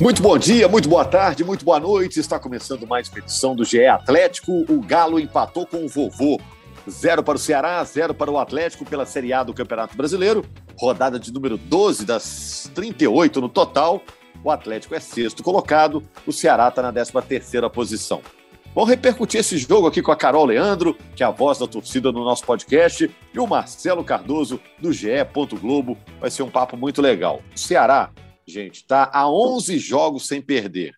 Muito bom dia, muito boa tarde, muito boa noite. Está começando mais uma edição do GE Atlético. O Galo empatou com o vovô. Zero para o Ceará, zero para o Atlético pela Série A do Campeonato Brasileiro. Rodada de número 12 das 38 no total. O Atlético é sexto colocado, o Ceará está na 13 terceira posição. Vamos repercutir esse jogo aqui com a Carol Leandro, que é a voz da torcida no nosso podcast, e o Marcelo Cardoso, do GE. Globo. Vai ser um papo muito legal. O Ceará gente, está há 11 jogos sem perder.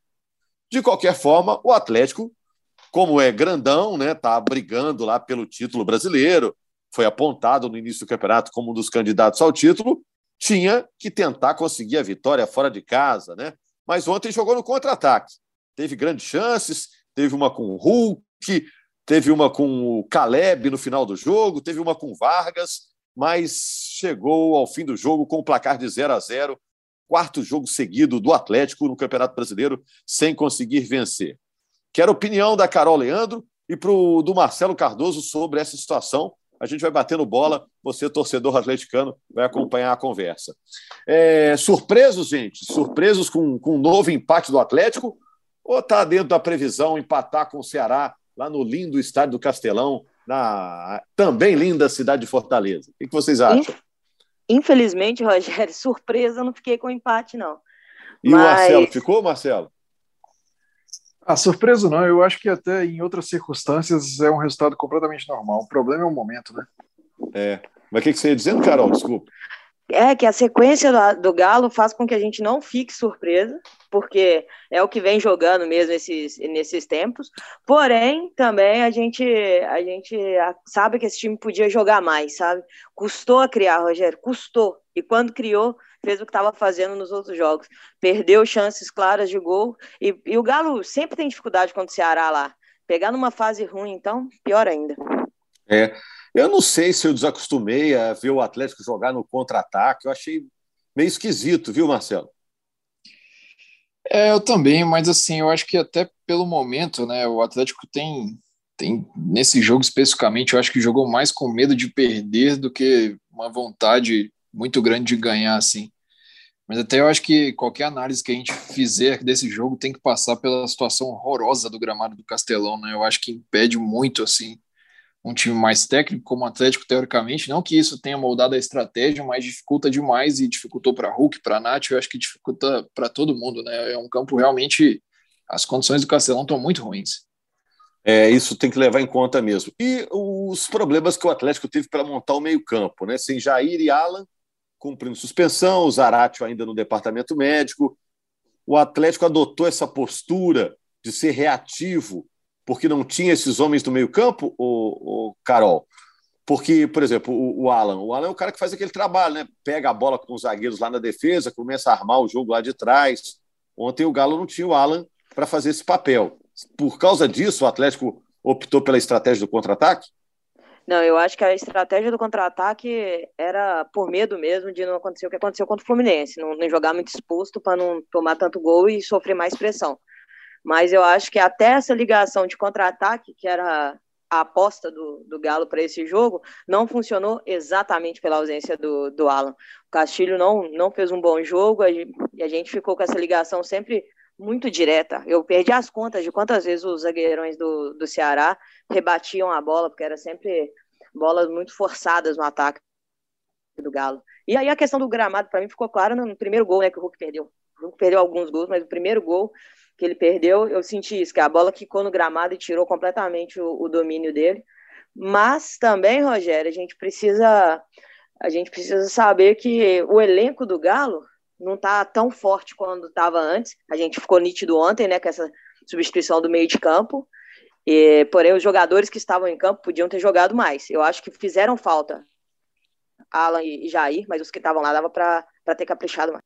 De qualquer forma, o Atlético, como é grandão, né, tá brigando lá pelo título brasileiro, foi apontado no início do campeonato como um dos candidatos ao título, tinha que tentar conseguir a vitória fora de casa, né? Mas ontem jogou no contra-ataque. Teve grandes chances, teve uma com o Hulk, teve uma com o Caleb no final do jogo, teve uma com Vargas, mas chegou ao fim do jogo com o placar de 0 a 0 quarto jogo seguido do Atlético no Campeonato Brasileiro sem conseguir vencer. Quero a opinião da Carol Leandro e pro, do Marcelo Cardoso sobre essa situação. A gente vai batendo bola, você, torcedor atleticano, vai acompanhar a conversa. É, surpresos, gente? Surpresos com, com um novo empate do Atlético? Ou está dentro da previsão empatar com o Ceará lá no lindo estádio do Castelão, na também linda cidade de Fortaleza? O que vocês acham? Infelizmente, Rogério, surpresa, eu não fiquei com o empate, não. E Mas... o Marcelo, ficou, Marcelo? Ah, surpresa não, eu acho que até em outras circunstâncias é um resultado completamente normal. O problema é o momento, né? É. Mas o que, que você ia dizendo, Carol? Desculpa. É que a sequência do, do Galo faz com que a gente não fique surpresa, porque é o que vem jogando mesmo esses, nesses tempos. Porém, também a gente, a gente sabe que esse time podia jogar mais, sabe? Custou a criar, Rogério, custou. E quando criou, fez o que estava fazendo nos outros jogos. Perdeu chances claras de gol. E, e o Galo sempre tem dificuldade contra o Ceará lá. Pegar numa fase ruim, então, pior ainda. É. Eu não sei se eu desacostumei a ver o Atlético jogar no contra-ataque. Eu achei meio esquisito, viu, Marcelo? É, eu também, mas assim, eu acho que até pelo momento, né, o Atlético tem, tem nesse jogo especificamente, eu acho que jogou mais com medo de perder do que uma vontade muito grande de ganhar, assim. Mas até eu acho que qualquer análise que a gente fizer desse jogo tem que passar pela situação horrorosa do gramado do Castelão, né? Eu acho que impede muito, assim, um time mais técnico como o Atlético, teoricamente. Não que isso tenha moldado a estratégia, mas dificulta demais e dificultou para Hulk, para Nath, eu acho que dificulta para todo mundo, né? É um campo realmente. As condições do Castelão estão muito ruins. É, isso tem que levar em conta mesmo. E os problemas que o Atlético teve para montar o meio-campo, né? Sem Jair e Alan cumprindo suspensão, o Zaratio ainda no departamento médico. O Atlético adotou essa postura de ser reativo porque não tinha esses homens no meio-campo, o, o, Carol? Porque, por exemplo, o, o, Alan, o Alan é o cara que faz aquele trabalho, né? Pega a bola com os zagueiros lá na defesa, começa a armar o jogo lá de trás. Ontem o Galo não tinha o Alan para fazer esse papel. Por causa disso, o Atlético optou pela estratégia do contra-ataque? Não, eu acho que a estratégia do contra-ataque era por medo mesmo de não acontecer o que aconteceu contra o Fluminense, não, não jogar muito exposto para não tomar tanto gol e sofrer mais pressão. Mas eu acho que até essa ligação de contra-ataque, que era a aposta do, do Galo para esse jogo, não funcionou exatamente pela ausência do, do Alan. O Castilho não, não fez um bom jogo e a gente ficou com essa ligação sempre muito direta. Eu perdi as contas de quantas vezes os zagueirões do, do Ceará rebatiam a bola, porque era sempre bolas muito forçadas no ataque do Galo. E aí a questão do gramado, para mim, ficou clara no primeiro gol né, que o Hulk perdeu. O Hulk perdeu alguns gols, mas o primeiro gol que ele perdeu, eu senti isso, que a bola quicou no gramado e tirou completamente o, o domínio dele. Mas também, Rogério, a gente precisa a gente precisa saber que o elenco do Galo não está tão forte quanto estava antes. A gente ficou nítido ontem, né, com essa substituição do meio de campo. E, porém, os jogadores que estavam em campo podiam ter jogado mais. Eu acho que fizeram falta Alan e Jair, mas os que estavam lá dava para ter caprichado mais.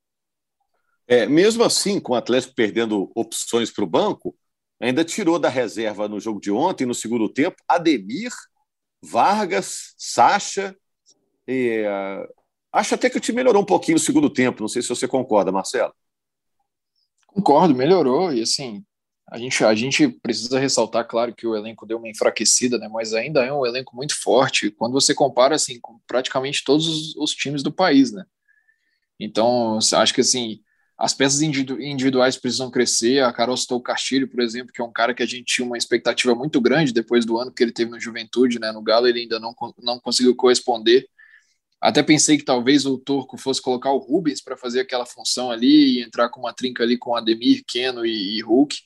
É, mesmo assim, com o Atlético perdendo opções para o banco, ainda tirou da reserva no jogo de ontem, no segundo tempo, Ademir, Vargas, Sacha. Uh, acho até que o time melhorou um pouquinho no segundo tempo. Não sei se você concorda, Marcelo. Concordo, melhorou. E assim, a gente, a gente precisa ressaltar, claro, que o elenco deu uma enfraquecida, né? Mas ainda é um elenco muito forte. Quando você compara assim com praticamente todos os, os times do país, né? Então, acho que assim, as peças individuais precisam crescer. A Carol citou o Castilho, por exemplo, que é um cara que a gente tinha uma expectativa muito grande depois do ano que ele teve no Juventude, né? No Galo ele ainda não, não conseguiu corresponder. Até pensei que talvez o Turco fosse colocar o Rubens para fazer aquela função ali e entrar com uma trinca ali com Ademir, Keno e, e Hulk,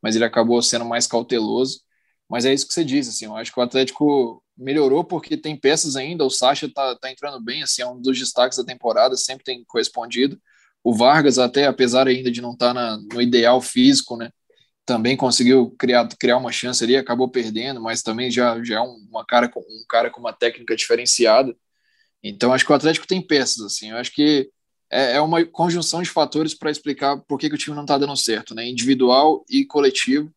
mas ele acabou sendo mais cauteloso. Mas é isso que você diz, assim, eu acho que o Atlético melhorou porque tem peças ainda, o Sacha tá, tá entrando bem, assim, é um dos destaques da temporada, sempre tem correspondido. O Vargas, até apesar ainda de não estar tá no ideal físico, né, também conseguiu criar, criar uma chance ali, acabou perdendo, mas também já, já é uma cara um cara com uma técnica diferenciada. Então, acho que o Atlético tem peças, assim, eu acho que é, é uma conjunção de fatores para explicar por que, que o time não está dando certo, né, individual e coletivo,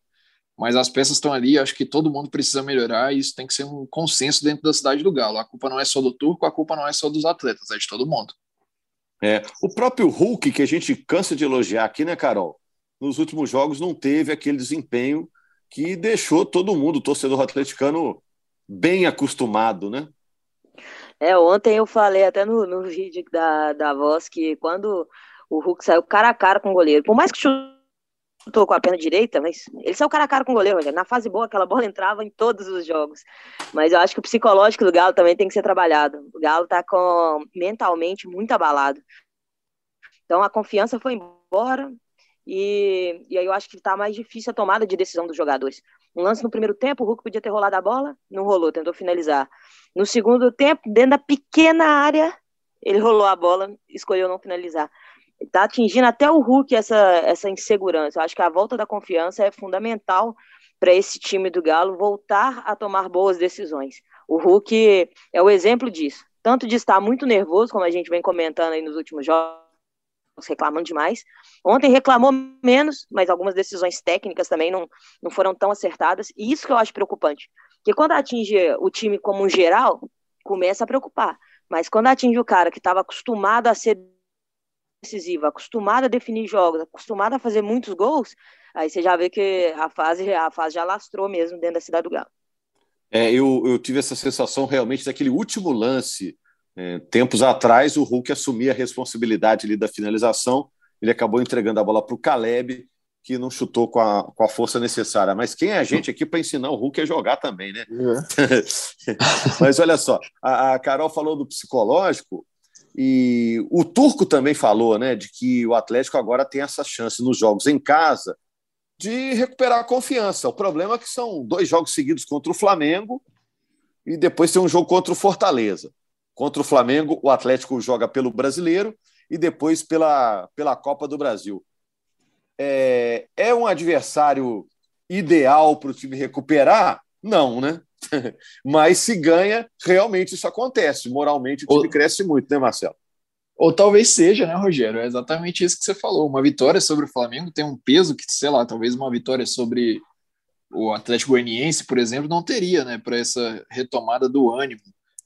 mas as peças estão ali, acho que todo mundo precisa melhorar e isso tem que ser um consenso dentro da cidade do Galo. A culpa não é só do Turco, a culpa não é só dos atletas, é de todo mundo. É, o próprio Hulk, que a gente cansa de elogiar aqui, né, Carol? Nos últimos jogos não teve aquele desempenho que deixou todo mundo, o torcedor atleticano, bem acostumado, né? É, ontem eu falei até no, no vídeo da, da voz que quando o Hulk saiu cara a cara com o goleiro, por mais que chutou com a perna direita, mas ele saiu cara a cara com o goleiro, na fase boa aquela bola entrava em todos os jogos. Mas eu acho que o psicológico do Galo também tem que ser trabalhado. O Galo tá com mentalmente muito abalado. Então a confiança foi embora e, e aí eu acho que tá mais difícil a tomada de decisão dos jogadores. Um lance no primeiro tempo, o Hulk podia ter rolado a bola, não rolou, tentou finalizar. No segundo tempo, dentro da pequena área, ele rolou a bola, escolheu não finalizar está atingindo até o Hulk essa, essa insegurança. Eu acho que a volta da confiança é fundamental para esse time do Galo voltar a tomar boas decisões. O Hulk é o exemplo disso. Tanto de estar muito nervoso, como a gente vem comentando aí nos últimos jogos, reclamando demais. Ontem reclamou menos, mas algumas decisões técnicas também não, não foram tão acertadas. E isso que eu acho preocupante. Porque quando atinge o time como um geral, começa a preocupar. Mas quando atinge o cara que estava acostumado a ser decisiva, acostumada a definir jogos, acostumada a fazer muitos gols, aí você já vê que a fase, a fase já lastrou mesmo dentro da cidade do Galo. É, eu, eu tive essa sensação realmente daquele último lance. É, tempos atrás, o Hulk assumia a responsabilidade ali da finalização, ele acabou entregando a bola para o Caleb, que não chutou com a, com a força necessária. Mas quem é a gente aqui para ensinar o Hulk a jogar também, né? É. Mas olha só, a, a Carol falou do psicológico, e o Turco também falou, né, de que o Atlético agora tem essa chance nos jogos em casa de recuperar a confiança. O problema é que são dois jogos seguidos contra o Flamengo e depois tem um jogo contra o Fortaleza. Contra o Flamengo, o Atlético joga pelo Brasileiro e depois pela, pela Copa do Brasil. É, é um adversário ideal para o time recuperar? Não, né? Mas se ganha, realmente isso acontece. Moralmente o time ou, cresce muito, né, Marcelo? Ou talvez seja, né, Rogério? É exatamente isso que você falou. Uma vitória sobre o Flamengo tem um peso que, sei lá, talvez uma vitória sobre o Atlético Goianiense, por exemplo, não teria, né, para essa retomada do ânimo.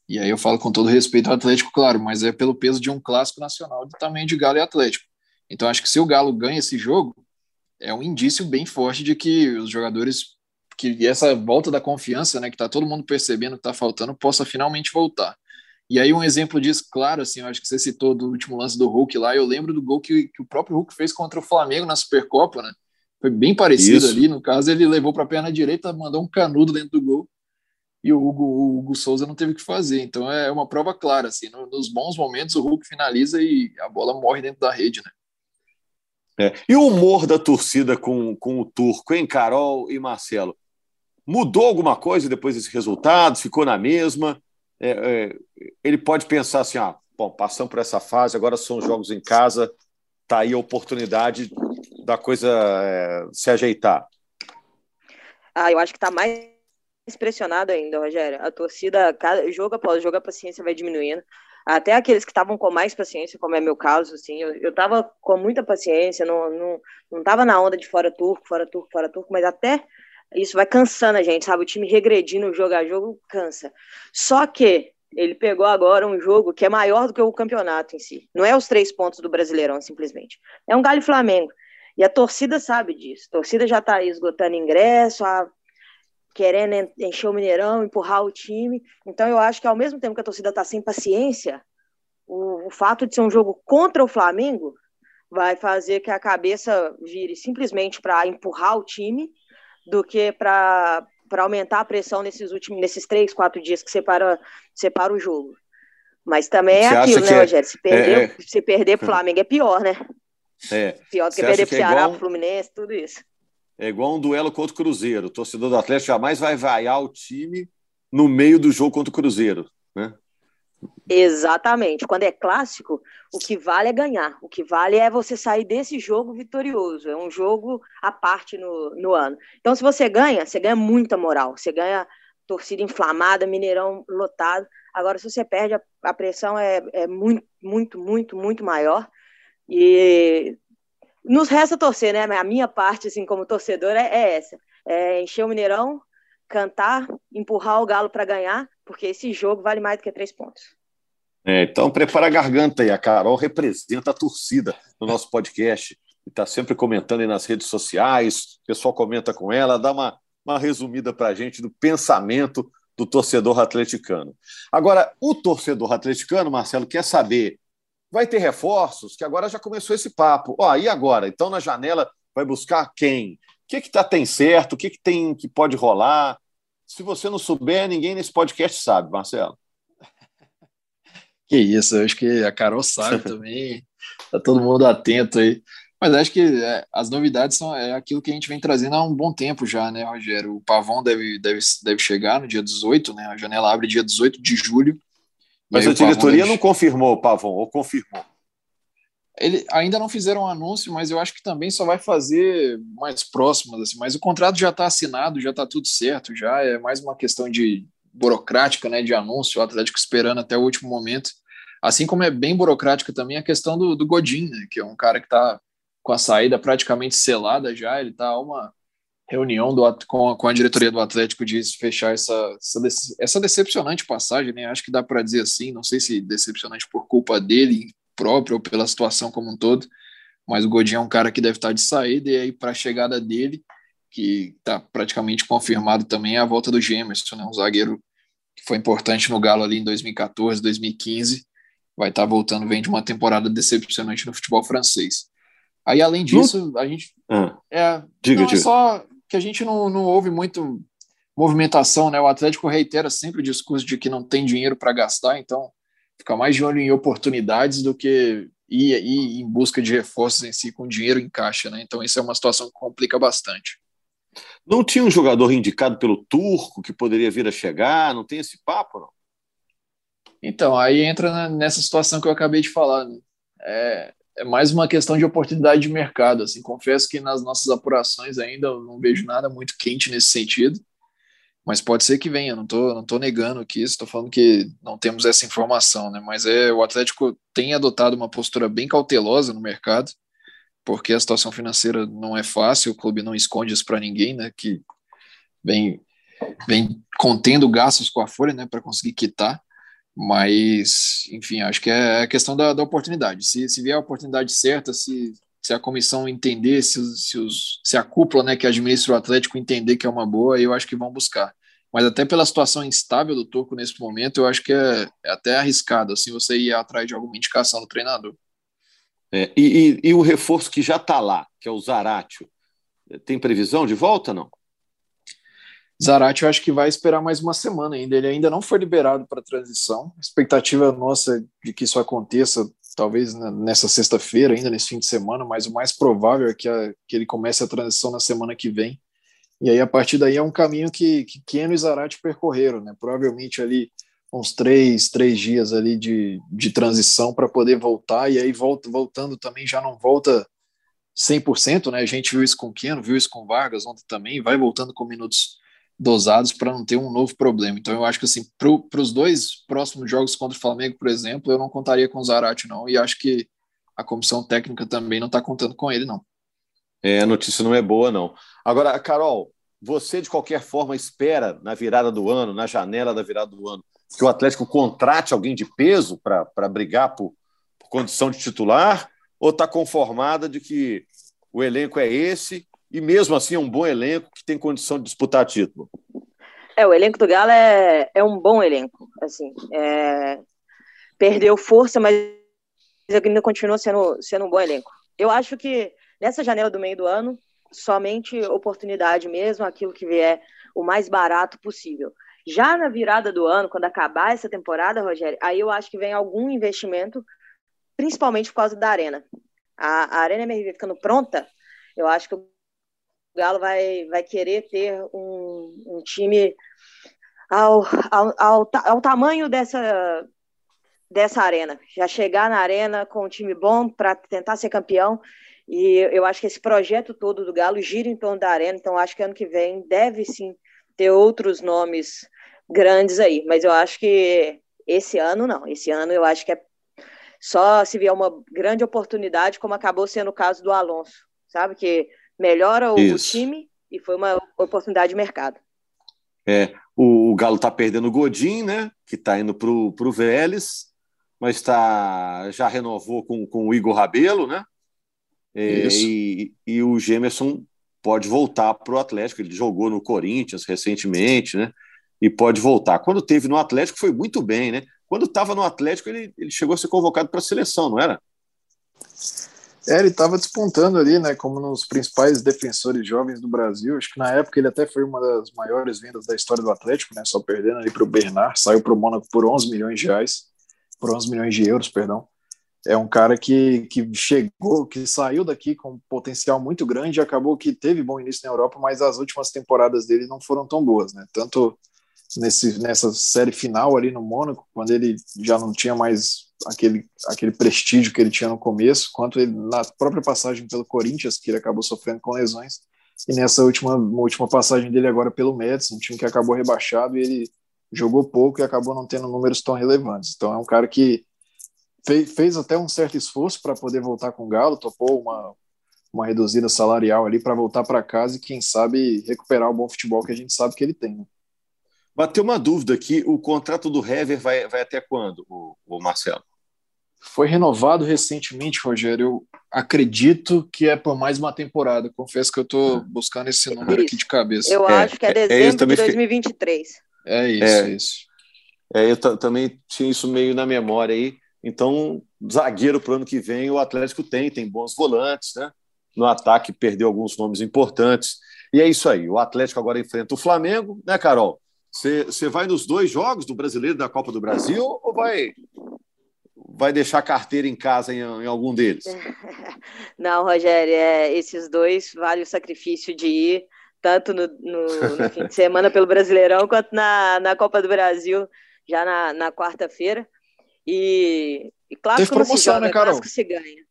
E aí eu falo com todo respeito ao Atlético, claro, mas é pelo peso de um clássico nacional tamanho de Galo e Atlético. Então acho que se o Galo ganha esse jogo, é um indício bem forte de que os jogadores que essa volta da confiança, né, que tá todo mundo percebendo que tá faltando, possa finalmente voltar. E aí um exemplo disso, claro, assim, eu acho que você citou do último lance do Hulk lá, eu lembro do gol que, que o próprio Hulk fez contra o Flamengo na Supercopa, né? Foi bem parecido Isso. ali, no caso ele levou para a perna direita, mandou um canudo dentro do gol e o Hugo, o Hugo, Souza não teve o que fazer. Então é uma prova clara, assim, nos bons momentos o Hulk finaliza e a bola morre dentro da rede, né? É. E o humor da torcida com, com o Turco, hein, Carol e Marcelo? Mudou alguma coisa depois desse resultado? Ficou na mesma? É, é, ele pode pensar assim: ah, bom, passamos por essa fase, agora são jogos em casa, tá aí a oportunidade da coisa é, se ajeitar. Ah, eu acho que tá mais pressionado ainda, Rogério. A torcida, cada jogo após jogo, a paciência vai diminuindo. Até aqueles que estavam com mais paciência, como é meu caso, assim, eu, eu tava com muita paciência, não, não, não tava na onda de fora turco, fora turco, fora turco, mas até isso vai cansando a gente, sabe? O time regredindo jogo a jogo cansa. Só que ele pegou agora um jogo que é maior do que o campeonato em si. Não é os três pontos do Brasileirão, simplesmente. É um Galo Flamengo. E a torcida sabe disso. A torcida já está esgotando ingresso, a... querendo encher o Mineirão, empurrar o time. Então eu acho que ao mesmo tempo que a torcida está sem paciência, o, o fato de ser um jogo contra o Flamengo vai fazer que a cabeça vire simplesmente para empurrar o time do que para aumentar a pressão nesses últimos nesses três, quatro dias que separa, separa o jogo. Mas também é Você aquilo, né, é Rogério? Se perder, é, é... se perder pro Flamengo é pior, né? É. Pior do que perder pro é Ceará, igual... pro Fluminense, tudo isso. É igual um duelo contra o Cruzeiro. O torcedor do Atlético jamais vai vaiar o time no meio do jogo contra o Cruzeiro, né? Exatamente. Quando é clássico, o que vale é ganhar. O que vale é você sair desse jogo vitorioso. É um jogo à parte no, no ano. Então, se você ganha, você ganha muita moral. Você ganha torcida inflamada, Mineirão lotado. Agora, se você perde, a, a pressão é, é muito, muito, muito, muito maior. E nos resta torcer, né? A minha parte, assim, como torcedor, é, é essa. É encher o Mineirão, cantar, empurrar o Galo para ganhar, porque esse jogo vale mais do que três pontos. É, então, prepara a garganta aí. A Carol representa a torcida no nosso podcast. Está sempre comentando aí nas redes sociais. O pessoal comenta com ela, dá uma, uma resumida para a gente do pensamento do torcedor atleticano. Agora, o torcedor atleticano, Marcelo, quer saber: vai ter reforços? Que agora já começou esse papo. Ó, e agora? Então, na janela, vai buscar quem? O que, que tá, tem certo? O que, que tem que pode rolar? Se você não souber, ninguém nesse podcast sabe, Marcelo. Que isso, eu acho que a Carol sabe também. tá todo mundo atento aí. Mas acho que é, as novidades são é aquilo que a gente vem trazendo há um bom tempo já, né, Rogério? O Pavão deve, deve, deve chegar no dia 18, né? A janela abre dia 18 de julho. Mas a diretoria deve... não confirmou o Pavão, ou confirmou? Ele, ainda não fizeram um anúncio, mas eu acho que também só vai fazer mais próximas, assim. Mas o contrato já está assinado, já está tudo certo, já é mais uma questão de burocrática, né, de anúncio, o Atlético esperando até o último momento. Assim como é bem burocrática também a questão do, do Godin, né, que é um cara que está com a saída praticamente selada já, ele está uma reunião do, com, a, com a diretoria do Atlético de fechar essa, essa, essa decepcionante passagem, né? Acho que dá para dizer assim, não sei se decepcionante por culpa dele próprio ou pela situação como um todo, mas o Godinho é um cara que deve estar de saída e aí para a chegada dele, que está praticamente confirmado também, é a volta do Gemerson, né, um zagueiro que foi importante no Galo ali em 2014, 2015, vai estar voltando, vem de uma temporada decepcionante no futebol francês. Aí, além disso, a gente. Ah, é, diga, não, é diga. É só que a gente não, não ouve muito movimentação, né? O Atlético reitera sempre o discurso de que não tem dinheiro para gastar, então fica mais de olho em oportunidades do que ir, ir em busca de reforços em si com dinheiro em caixa, né? Então isso é uma situação que complica bastante. Não tinha um jogador indicado pelo turco que poderia vir a chegar? Não tem esse papo, não? Então, aí entra nessa situação que eu acabei de falar. Né? É, é, mais uma questão de oportunidade de mercado. Assim, confesso que nas nossas apurações ainda eu não vejo nada muito quente nesse sentido mas pode ser que venha, não estou não tô negando aqui, estou falando que não temos essa informação, né? Mas é o Atlético tem adotado uma postura bem cautelosa no mercado, porque a situação financeira não é fácil, o clube não esconde isso para ninguém, né? Que vem vem contendo gastos com a folha, né, para conseguir quitar. Mas, enfim, acho que é a questão da, da oportunidade. Se, se vier a oportunidade certa, se, se a comissão entender, se, se, os, se a cúpula né, que administra o Atlético entender que é uma boa, eu acho que vão buscar. Mas até pela situação instável do Turco nesse momento, eu acho que é, é até arriscado assim você ir atrás de alguma indicação do treinador. É, e, e, e, o reforço que já está lá, que é o Zaratio, tem previsão de volta não? Zarate eu acho que vai esperar mais uma semana ainda. Ele ainda não foi liberado para transição. A expectativa nossa é de que isso aconteça talvez nessa sexta-feira, ainda nesse fim de semana, mas o mais provável é que, a, que ele comece a transição na semana que vem. E aí, a partir daí, é um caminho que, que Keno e Zarate percorreram, né? Provavelmente ali uns três, três dias ali de, de transição para poder voltar, e aí volta, voltando também já não volta 100%, né? A gente viu isso com Keno, viu isso com Vargas ontem também, vai voltando com minutos dosados para não ter um novo problema. Então eu acho que assim, para os dois próximos jogos contra o Flamengo, por exemplo, eu não contaria com o Zarate não, e acho que a comissão técnica também não está contando com ele não. É, a notícia não é boa não. Agora, Carol, você de qualquer forma espera na virada do ano, na janela da virada do ano, que o Atlético contrate alguém de peso para brigar por, por condição de titular? Ou está conformada de que o elenco é esse e mesmo assim é um bom elenco que tem condição de disputar título? É, o elenco do Galo é, é um bom elenco. Assim, é, perdeu força, mas ainda continua sendo, sendo um bom elenco. Eu acho que nessa janela do meio do ano, somente oportunidade mesmo, aquilo que vier o mais barato possível. Já na virada do ano, quando acabar essa temporada, Rogério, aí eu acho que vem algum investimento, principalmente por causa da Arena. A, a Arena MRV ficando pronta, eu acho que o Galo vai, vai querer ter um, um time ao, ao, ao, ao tamanho dessa, dessa arena. Já chegar na arena com um time bom para tentar ser campeão. E eu acho que esse projeto todo do Galo gira em torno da arena. Então, acho que ano que vem deve sim ter outros nomes grandes aí, mas eu acho que esse ano não. Esse ano eu acho que é só se vier uma grande oportunidade, como acabou sendo o caso do Alonso, sabe? Que melhora o, o time e foi uma oportunidade de mercado. É, o, o Galo está perdendo o Godin, né? Que está indo para o Vélez, mas tá, já renovou com, com o Igor Rabelo, né? É, e, e o Gemerson pode voltar para o Atlético. Ele jogou no Corinthians recentemente, né? e pode voltar. Quando teve no Atlético foi muito bem, né? Quando estava no Atlético ele, ele chegou a ser convocado para a seleção, não era? É, ele estava despontando ali, né, como nos principais defensores jovens do Brasil. Acho que na época ele até foi uma das maiores vendas da história do Atlético, né, só perdendo ali para o Bernard. Saiu para o Mônaco por 11 milhões de reais, por 11 milhões de euros, perdão. É um cara que, que chegou, que saiu daqui com um potencial muito grande, acabou que teve bom início na Europa, mas as últimas temporadas dele não foram tão boas, né? Tanto nesse, nessa série final ali no Mônaco, quando ele já não tinha mais aquele, aquele prestígio que ele tinha no começo, quanto ele, na própria passagem pelo Corinthians, que ele acabou sofrendo com lesões, e nessa última, última passagem dele agora pelo Mets, um time que acabou rebaixado e ele jogou pouco e acabou não tendo números tão relevantes. Então é um cara que fez, fez até um certo esforço para poder voltar com o Galo, topou uma, uma reduzida salarial ali para voltar para casa e quem sabe recuperar o bom futebol que a gente sabe que ele tem. Né? Bateu uma dúvida aqui: o contrato do Hever vai, vai até quando, o, o Marcelo? Foi renovado recentemente, Rogério. Eu acredito que é por mais uma temporada. Confesso que eu estou ah. buscando esse número isso. aqui de cabeça. Eu é, acho que é, é dezembro é, de 2023. É isso, é, isso. É, eu também tinha isso meio na memória aí. Então, zagueiro para o ano que vem, o Atlético tem, tem bons volantes, né? No ataque perdeu alguns nomes importantes. E é isso aí. O Atlético agora enfrenta o Flamengo, né, Carol? Você vai nos dois jogos do Brasileiro da Copa do Brasil ou vai vai deixar a carteira em casa em, em algum deles? Não, Rogério, é, esses dois vale o sacrifício de ir tanto no, no, no fim de semana pelo Brasileirão quanto na, na Copa do Brasil já na, na quarta-feira. E, e claro Teve que promoção, joga, né, Carol? se ganha.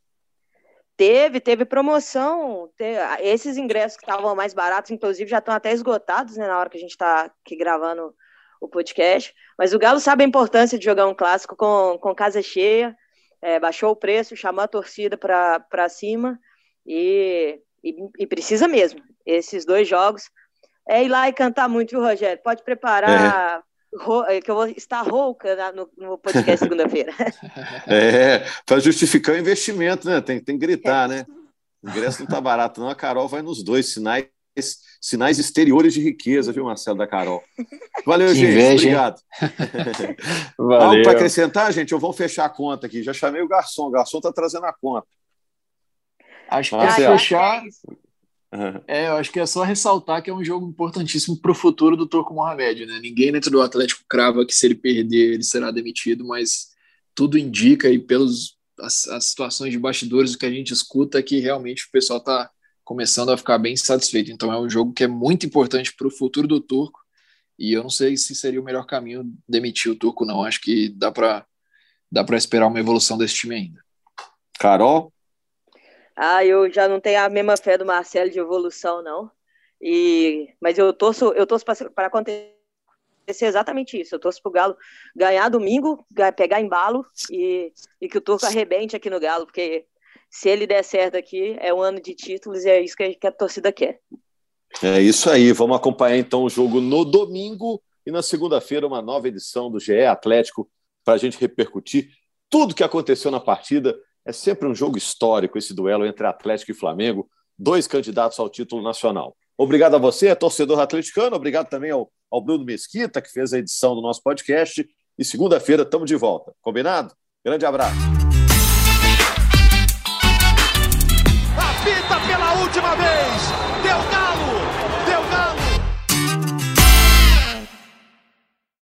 Teve, teve promoção. Teve, esses ingressos que estavam mais baratos, inclusive, já estão até esgotados, né, na hora que a gente está aqui gravando o podcast. Mas o Galo sabe a importância de jogar um clássico com, com casa cheia, é, baixou o preço, chamou a torcida para cima e, e, e, precisa mesmo. Esses dois jogos. É ir lá e cantar muito, viu, Rogério? Pode preparar. É que eu vou estar rouca no, no podcast segunda-feira. É, para justificar o investimento, né? Tem, tem que gritar, né? O ingresso não está barato, não. A Carol vai nos dois sinais, sinais exteriores de riqueza, viu, Marcelo da Carol? Valeu, que gente. Inveja, Obrigado. Valeu. Algo para acrescentar, gente? Eu vou fechar a conta aqui. Já chamei o garçom. O garçom está trazendo a conta. Acho que para fechar. Uhum. É, eu acho que é só ressaltar que é um jogo importantíssimo para o futuro do Turco Mohamed, né? Ninguém dentro do Atlético crava que se ele perder ele será demitido, mas tudo indica e pelos as, as situações de bastidores o que a gente escuta é que realmente o pessoal está começando a ficar bem satisfeito. Então é um jogo que é muito importante para o futuro do Turco e eu não sei se seria o melhor caminho demitir o Turco, não. Acho que dá para dá para esperar uma evolução desse time ainda. Carol? Ah, eu já não tenho a mesma fé do Marcelo de evolução, não. E, mas eu torço, eu torço para acontecer exatamente isso. Eu torço para o Galo ganhar domingo, pegar embalo e, e que o Turco arrebente aqui no Galo, porque se ele der certo aqui, é um ano de títulos e é isso que a, que a torcida quer. É isso aí. Vamos acompanhar então o jogo no domingo e na segunda-feira uma nova edição do GE Atlético para a gente repercutir tudo que aconteceu na partida. É sempre um jogo histórico esse duelo entre Atlético e Flamengo, dois candidatos ao título nacional. Obrigado a você, torcedor atleticano. Obrigado também ao, ao Bruno Mesquita, que fez a edição do nosso podcast. E segunda-feira estamos de volta. Combinado? Grande abraço. Apita pela última vez.